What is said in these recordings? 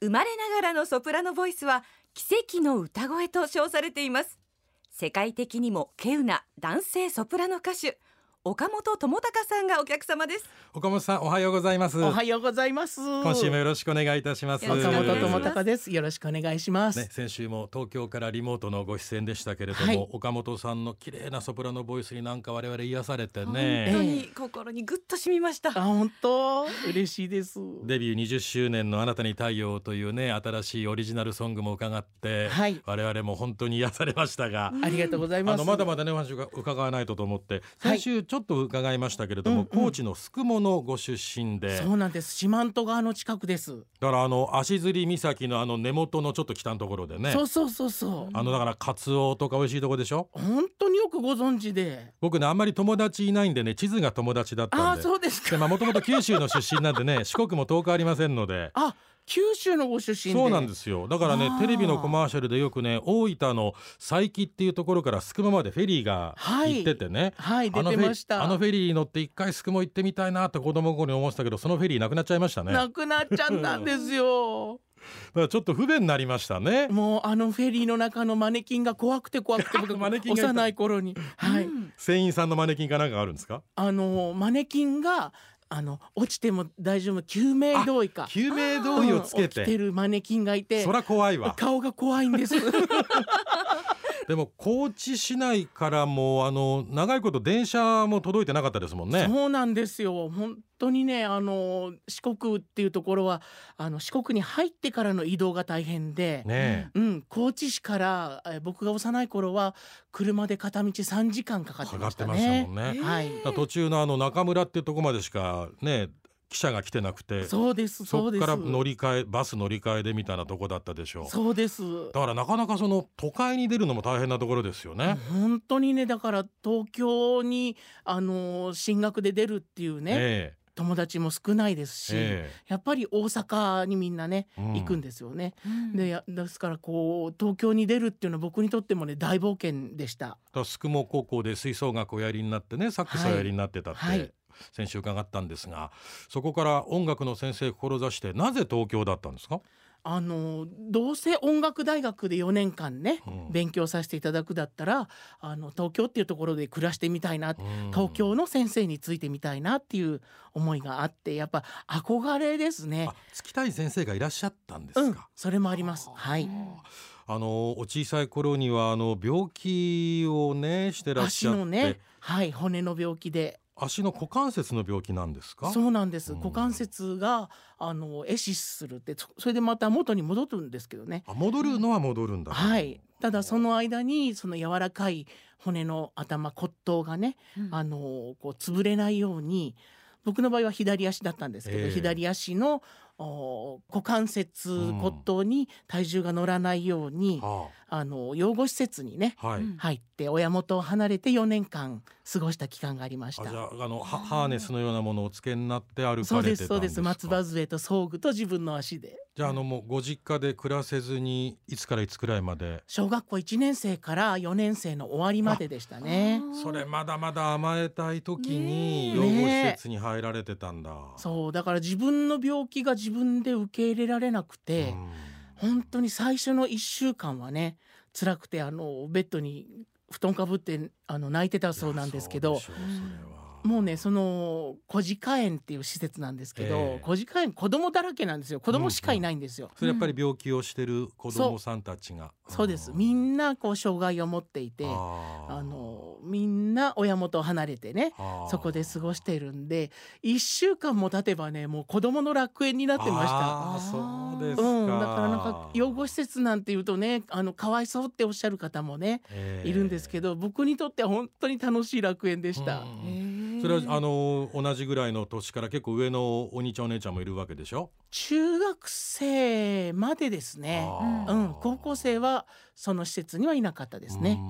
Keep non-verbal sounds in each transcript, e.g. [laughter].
生まれながらのソプラノボイスは奇跡の歌声と称されています。世界的にも稀有な男性ソプラノ歌手。岡本智隆さんがお客様です。岡本さんおはようございます。おはようございます。今週もよろしくお願いいたします。岡本智隆です。よろしくお願いします、ね、先週も東京からリモートのご出演でしたけれども、はい。岡本さんの綺麗なソプラノボイスになんか我々癒されて本ね、当に心にぐっと染みました。あ本当？嬉しいです。デビュー20周年のあなたに太陽というね新しいオリジナルソングも伺って、はい。我々も本当に癒されましたが、ありがとうございます。あのまだまだねお話が伺わないとと思ってはい。先週ちょっと伺いましたけれども、うんうん。高知の宿毛のご出身で。そうなんです。四万十川の近くです、だからあの足摺岬のあの根元のちょっと北のところでね。そうそうそうそう。あのだからカツオとか美味しいとこでしょ？本当によくご存知で。僕ねあんまり友達いないんでね地図が友達だったあんで。そうですか。でまあもともと九州の出身なんでね四国も遠くありませんので。あ九州のご出身で。そうなんですよ。だからねテレビのコマーシャルでよくね大分の佐伯っていうところから宿毛までフェリーがはい。行っててね、はい出あのフェてました。あのフェリーに乗って一回宿毛行ってみたいなって子供の頃に思ってたけどそのフェリーなくなっちゃいましたね。だかなくなっちゃったんですよ。[laughs] らちょっと不便になりましたね。もうあのフェリーの中のマネキンが怖くて怖くて僕マネキン幼い頃に。はい、うん。船員さんのマネキンかなんかあるんですか？あのマネキンがあの落ちても大丈夫救命胴衣か。救命胴衣をつけうん起きててるマネキンがいて。そら怖いわ。顔が怖いんです。[laughs] でも高知市内からもあの長いこと電車も届いてなかったですもんね。そうなんですよ。本当にねあの四国っていうところはあの四国に入ってからの移動が大変で、ねうん、高知市からえ僕が幼い頃は車で片道3時間かかってましたかかってましたねもんね。えーはい途中のあの中村っていうとこまでしかね記者が来てなくてそうですそそうです。こから乗り換えバス乗り換えでみたいなとこだったでしょう。そうです。だからなかなかその都会に出るのも大変なところですよね。本当にねだから東京にあの進学で出るっていうね、え友達も少ないですし、ええ。やっぱり大阪にみんなね、えうん。行くんですよね。うん。でやですからこう東京に出るっていうのは僕にとってもね大冒険でした。だから宿毛高校で吹奏楽をやりになってねサックスをやりになってたって、はい。はい。先週伺ったんですがそこから音楽の先生を志してなぜ東京だったんですか、あのどうせ音楽大学で4年間ね、うん勉強させていただくだったらあの東京っていうところで暮らしてみたいな、うん東京の先生についてみたいなっていう思いがあってやっぱ憧れですねあ。月谷先生がいらっしゃったんでうんすか、、それもあります。はい。あのお小さい頃にはあの病気をねしてらっしゃって足のね、はい、骨の病気で足の股関節の病気なんですか？そうなんです、うん。股関節があの壊死するってそそれでまた元に戻るんですけどね。あ戻るのは戻るんだ、はい。ただその間にその柔らかい骨の頭骨頭がね、うん。あのこう潰れないように僕の場合は左足だったんですけど、ええ。左足のお股関節うん。骨頭に体重が乗らないように、はあ。の養護施設にねあ、はい、うん入って親元を離れて4年間過ごした期間がありました。あじ。ゃああのハハーネスのようなものをお付けになって歩かれてたんですか？ですそうです。松葉杖と装具と自分の足で。じゃああのもうご実家で暮らせずにいつからいつくらいまで？小学校1年生から4年生の終わりまででしたね。それまだまだ甘えたい時に養護施設に入られてたんだ、そうだから自分の病気が自分で受け入れられなくて、うん。本当に最初の1週間はね辛くてあのベッドに布団かぶってあの泣いてたそうなんですけどもうねその小鹿園っていう施設なんですけど、ええ。小鹿園子供だらけなんですよ。子供しかいないんですよ。それやっぱり病気をしてる子供さんたちが、そう。です。みんなこう障害を持っていてあのみんな親元を離れてねそこで過ごしているんで1週間も経てばねもう子供の楽園になってました。そうですか、うん、だからなんか養護施設なんていうとねあのかわいそうっておっしゃる方もね、ええ。いるんですけど僕にとっては本当に楽しい楽園でした。うんそれはあの同じぐらいの年から結構上のお兄ちゃんお姉ちゃんもいるわけでしょ？中学生までですね。うん、高校生はその施設にはいなかったですね。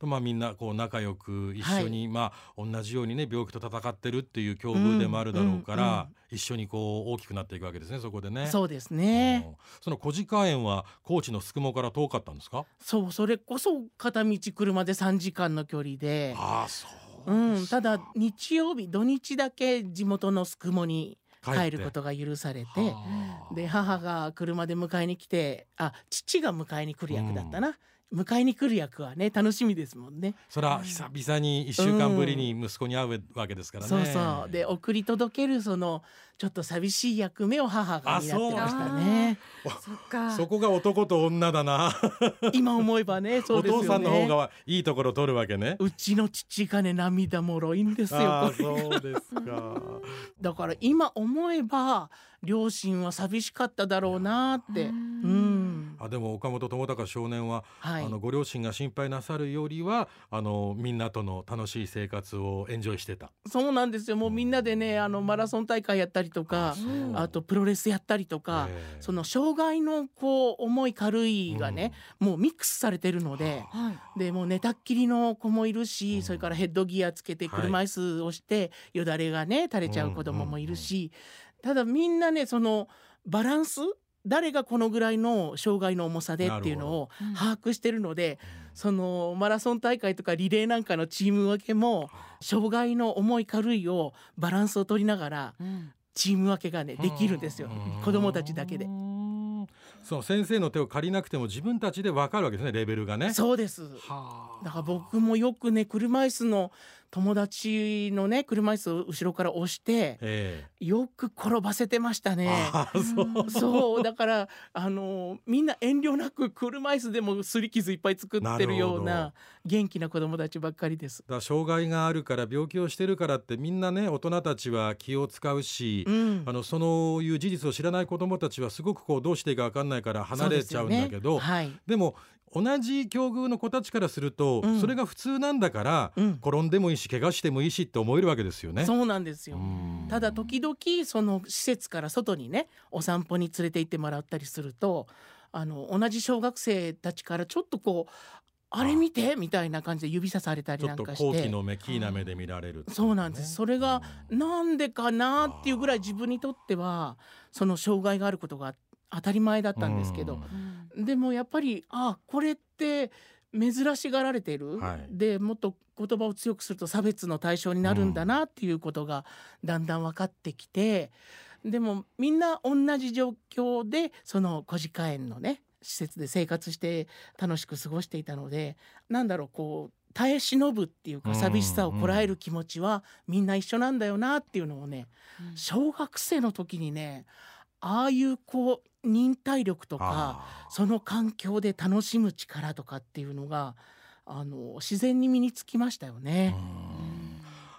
まあみんなこう仲良く一緒に、まあ同じようにね病気と戦ってるっていう境遇でもあるだろうから、うんうん一緒にこう大きくなっていくわけですねそこでね。そうですね。うんその小鹿園は高知の宿毛から遠かったんですか？そうそれこそ片道車で3時間の距離で、ああそううん、ただ日曜日土日だけ地元の宿毛に帰ることが許されてはあ。で母が車で迎えに来てあ父が迎えに来る役だったな、迎えに来る役はね楽しみですもんね。それは久々に一週間ぶりに息子に会うわけですからね。そうそうで送り届けるそのちょっと寂しい役目を母が担ってましたね。そっかそこが男と女だな。今思えばねそうおですよね。父さんの方がいいところ取るわけね。うちの父がね涙もろいんですよそうですか。だから今思えば両親は寂しかっただろうなって。ううん。んあでも岡本智隆少年は、はい。あのご両親が心配なさるよりはあのみんなとの楽しい生活をエンジョイしてた。そうなんですよ。もうみんなでねあのマラソン大会やったりとかあとプロレスやったりとか、ええ。その障害のこう重い軽いがね、もうミックスされてるので。はい。でもう寝たっきりの子もいるし、うん。それからヘッドギアつけてはい車椅子をしてよだれがね垂れちゃう子供もいるし、ただみんなねそのバランス誰がこのぐらいの障害の重さでっていうのをうん。把握してるので、そのマラソン大会とかリレーなんかのチーム分けも障害の重い軽いをバランスを取りながらうん。チーム分けがねできるんですよ。うん。子供たちだけで。う。んそう先生の手を借りなくても自分たちで分かるわけですねレベルがね。そうです。はあ。だから僕もよくね車椅子の友達のね車椅子を後ろから押してえよく転ばせてましたえね。そう。そうだからあのみんな遠慮なく車椅子でも擦り傷いっぱい作ってるような元気な子供たちばっかりです。だ障害があるから病気をしてるからってみんなね大人たちは気を使うし、うんあのそのいう事実を知らない子どもたちはすごくこうどうしていいか分かんないから離れちゃうんだけど、ねはいでも同じ境遇の子たちからすると、うん。それが普通なんだから、うん。転んでもいいし怪我してもいいしって思えるわけですよね。そうなんですよ。うん。ただ時々その施設から外にねお散歩に連れて行ってもらったりするとあの同じ小学生たちからちょっとこうあれ見てみたいな感じで指さされたりちょっとなんかして。好奇の目キーな目で見られるね、そうなんです。それがなんでかなっていうぐらい自分にとってはその障害があることが当たり前だったんですけど、でもやっぱりあこれって珍しがられてる、はい。でもっと言葉を強くすると差別の対象になるんだなっていうことがだんだん分かってきてでもみんな同じ状況でその小鹿園のね施設で生活して楽しく過ごしていたのでなんだろうこう耐え忍ぶっていううんか寂しさをこらえる気持ちはみんな一緒なんだよなっていうのをね小学生の時にねああいうこう忍耐力とかその環境で楽しむ力とかっていうのがあの自然に身につきましたよね。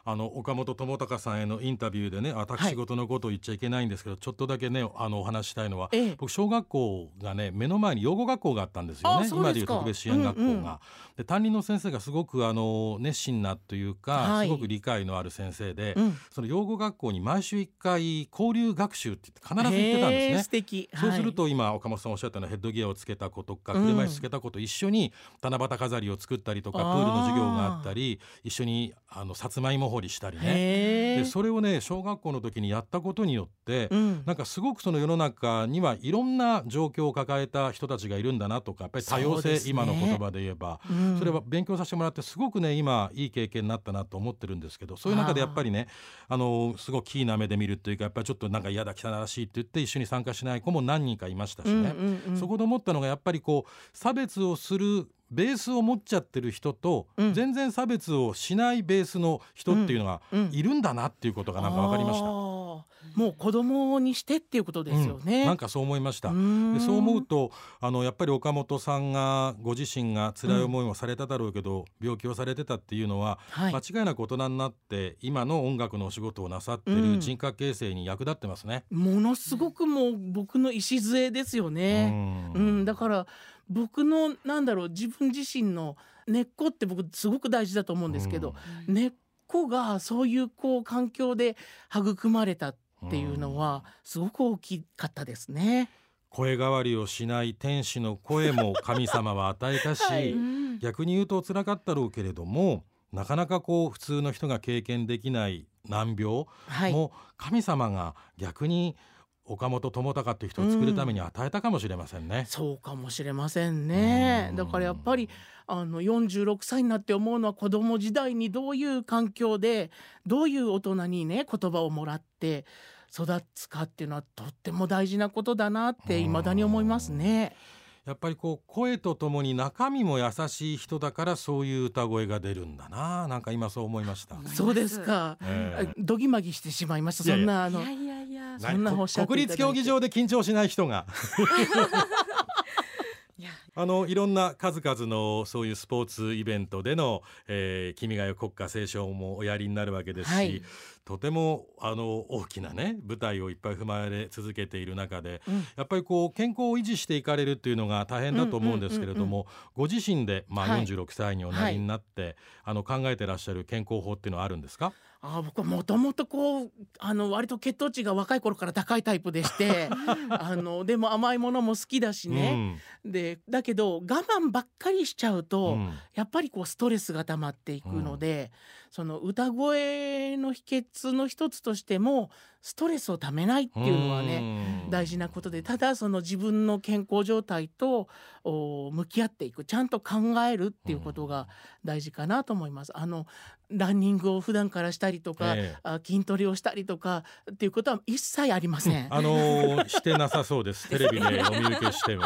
あの岡本智隆さんへのインタビューでね私事のことを言っちゃいけないんですけど、ちょっとだけねあのお話ししたいのはええ。僕小学校がね目の前に養護学校があったんですよあね今でいう特別支援学校が。うんうん。で担任の先生がすごくあの熱心なというか、はい。すごく理解のある先生で、うん。その養護学校に毎週1回交流学習って言って必ず行ってたんですね。素敵。そうするはい。と今岡本さんおっしゃったようなヘッドギアをつけた子とかうん。車椅子つけた子と一緒に七夕飾りを作ったりとかプールの授業があったり一緒にあのさつまいも掘りしたりね。でそれをね小学校の時にやったことによってうん。なんかすごくその世の中にはいろんな状況を抱えた人たちがいるんだなとかやっぱり多様性、ね。今の言葉で言えば。うん。それは勉強させてもらってすごくね今いい経験になったなと思ってるんですけどそういう中でやっぱりねあのすごいキーな目で見るっていうかやっぱりちょっとなんか嫌だ汚らしいって言って一緒に参加しない子も何人かいましたしね、うんうんうん。そこで思ったのがやっぱりこう差別をするベースを持っちゃってる人と、うん全然差別をしないベースの人っていうのがうんいるんだなっていうことがなんか分かりました。もう子供にしてっていうことですよね。うんなんかそう思いました。んでそう思うとあのやっぱり岡本さんがご自身が辛い思いをされただろうけど、病気をされてたっていうのは、はい間違いなく大人になって今の音楽のお仕事をなさってうんる人格形成に役立ってますね。ものすごくもう僕の礎ですよね。ううんん、だから僕のなんだろう自分自身の根っこって僕すごく大事だと思うんですけど、根っこがそういうこう環境で育まれたっていうのはすごく大きかったですね。声変わりをしない天使の声も神様は与えたし、[laughs] はい逆に言うと辛かったろうけれどもなかなかこう普通の人が経験できない難病はい。も神様が逆に岡本智隆という人を作るために与えたかもしれませんね。そうかもしれませんねう。んだからやっぱりあの46歳になって思うのは子供時代にどういう環境でどういう大人にね言葉をもらって育つかっていうのはとっても大事なことだなって未だに思いますね。やっぱりこう声とともに中身も優しい人だからそういう歌声が出るんだななんか今そう思いました、そうですか。ええ。どぎまぎしてしまいました。そんなあのいやいやいや。そんな国立競技場で緊張しない人が [laughs] あのいろんな数々のそういうスポーツイベントでの「えー君が代国歌斉唱」もおやりになるわけですし、はい。とてもあの大きなね舞台をいっぱい踏まれ続けている中でうん。やっぱりこう健康を維持していかれるっていうのが大変だと思うんですけれども、ご自身で、まあ、はい。46歳におなりになって、あの考えてらっしゃる健康法っていうのはあるんですか？あ僕はもともとこうあの割と血糖値が若い頃から高いタイプでして [laughs] あのでも甘いものも好きだしね、でだけど我慢ばっかりしちゃううと、ん。やっぱりこうストレスが溜まっていくので、その歌声の秘訣の一つとしてもストレスをためないっていうのはね、ね大事なことでただその自分の健康状態とお向き合っていくちゃんと考えるっていうことが大事かなと思います。あのランニングを普段からしたりとか、ええあ筋トレをしたりとかっていうことは一切ありません。あのー [laughs] してなさそうですテレビでお見受けしても。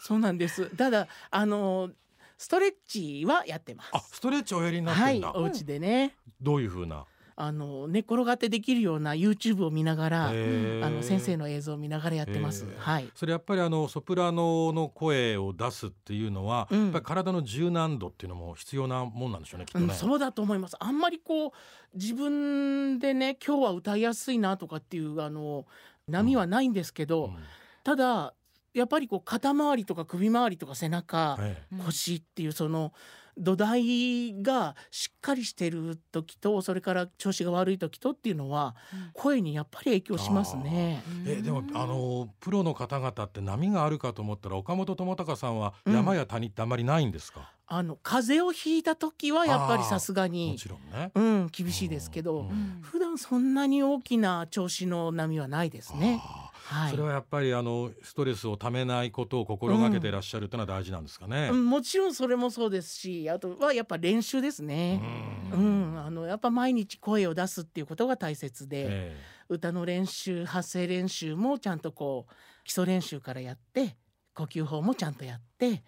そうなんです。ただあのストレッチはやってます。あストレッチおやりになってんだ、、はいお家でね。どういう風なあの寝っ転がってできるような YouTube を見ながら、あの先生の映像を見ながらやってます。はい。それやっぱりあのソプラノの声を出すっていうのは、うんやっぱり体の柔軟度っていうのも必要なもんなんでしょうねきっとね。うん、そうだと思います。あんまりこう自分でね今日は歌いやすいなとかっていうあの波はないんですけど、うんただやっぱりこう肩周りとか首周りとか背中、ええ腰っていうその土台がしっかりしてる時とそれから調子が悪い時とっていうのは声にやっぱり影響しますね。えでもあのプロの方々って波があるかと思ったら岡本智隆さんはうん。山や谷ってあんまりないんですか、あの風邪をひいた時はやっぱりさすがもにちろんね。うん厳しいですけど、うん。うん。普段そんなに大きな調子の波はないですね。あはい。ーそれはやっぱりあのストレスをためないことを心がけていらっしゃるってのは大事なんですかね？うんもちろんそれもそうですしあとはやっぱ練習ですね。ううんん、あのやっぱ毎日声を出すっていうことが大切で、え歌の練習発声練習もちゃんとこう基礎練習からやって呼吸法もちゃんとやってっ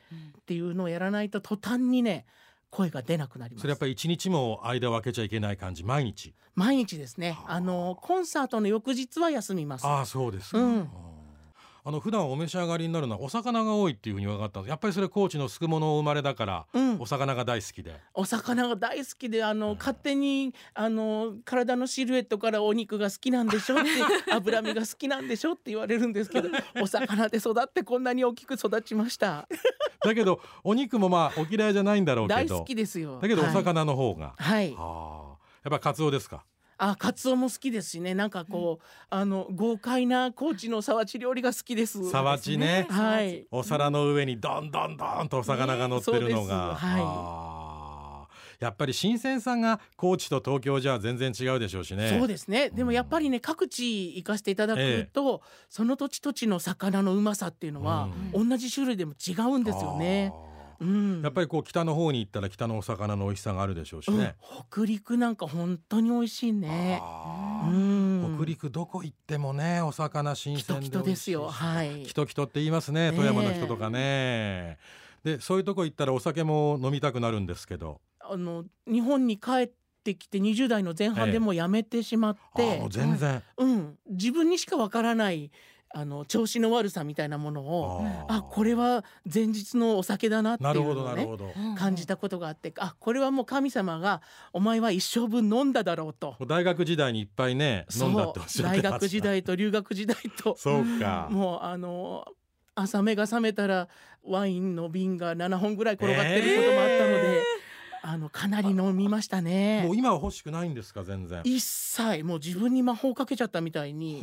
ていうのをやらないと途端にね声が出なくなります。えそれやっぱり一日も間を空けちゃいけない感じ毎日？毎日ですね。はああのコンサートの翌日は休みます。ああそうですか。うんあの普段お召し上がりになるのはお魚が多いっていうふうに伺ったんです。やっぱりそれ高知のすくもの生まれだから、うん。お魚が大好きで。お魚が大好きであの、うん。勝手にあの体のシルエットからお肉が好きなんでしょって [laughs] 脂身が好きなんでしょって言われるんですけどお魚で育ってこんなに大きく育ちました。だけどお肉もまあお嫌いじゃないんだろうけど。大好きですよ。だけどおはい。魚の方が、はい、はあ。やっぱカツオですか？あカツオも好きですしね。なんかこう、あの豪快な高知の皿地料理が好きです。さわちね。はい。お皿の上にどんどんどんとお魚が乗ってるのが、ねはい。やっぱり新鮮さが高知と東京じゃ全然違うでしょうしね。そうですね。でもやっぱりね各地行かせていただくと、その土地土地の魚のうまさっていうのは、うん。同じ種類でも違うんですよね。やっぱりこう北の方に行ったら北のお魚の美味しさがあるでしょうしうん。ね、北陸なんか本当に美味しいね。うん、北陸どこ行ってもねお魚新鮮でキトキトですよ。はい。キ。トキトって言いますねねえ。富山の人とかね。でそういうとこ行ったらお酒も飲みたくなるんですけど。あの日本に帰ってきて20代の前半でもうやめてしまっあて、ーもう全然、うん、自分にしかわからないあの調子の悪さみたいなものをあこれは前日のお酒だなっていなるほうのをねどなるほど、も感じたことがあってあこれはもう神様がお前は一生分飲んだだろうと。う大学時代にいっぱいね飲んだっておっしゃってました。大学時代と留学時代とそうか、[laughs] もうあの朝目が覚めたらワインの瓶が7本ぐらい転がってることもあったので、あのかなり飲みましたね。もう今は欲しくないんですか全然。一切もう自分に魔法かけちゃったみたいに、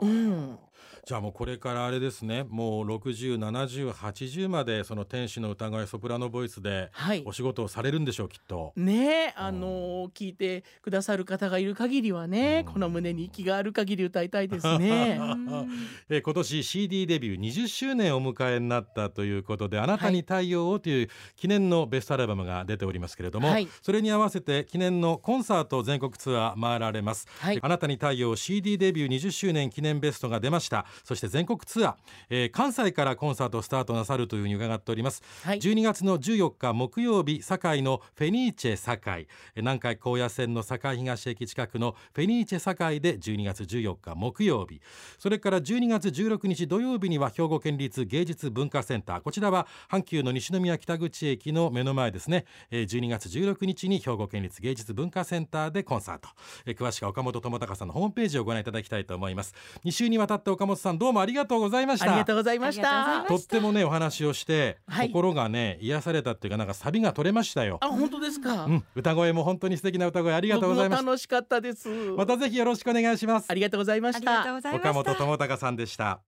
うん、じゃあもうこれからあれですね。もう607080までその天使の歌声ソプラノボイスではい。お仕事をされるんでしょうきっと。ねえあの聞いてくださる方がいる限りはねうん。この胸に息がある限り歌いたいですね。[laughs] えー今年 CD デビュー20周年をお迎えになったということで「あなたに太陽を」という記念のベストアルバムが出ておりますけれども、はい。それに合わせて記念のコンサート全国ツアー回られます、はい。あなたに太陽 CD デビュー20周年記念ベストが出ましたそして全国ツアー、えー関西からコンサートをスタートなさるというふうに伺っております。はい。12月の14日木曜日堺のフェニーチェ堺。えー南海高野線の堺東駅近くのフェニーチェ堺で12月14日木曜日。それから12月16日土曜日には兵庫県立芸術文化センター。こちらは阪急の西宮北口駅の目の前ですね。えー12月16日に兵庫県立芸術文化センターでコンサート。えー詳しくは岡本智隆さんのホームページをご覧いただきたいと思います。2週にわたって岡本さんどうもありがとうございました。ありがとうございました。まとってもねお話をして、はい。心がね癒されたっていうかなんかサビが取れましたよ。あ本当ですか、うん、歌声も本当に素敵な歌声ありがとうございます。僕も楽しかったです。またぜひよろしくお願いします。あ。りがとうございまありがしたとうございました。岡本智隆さんでした。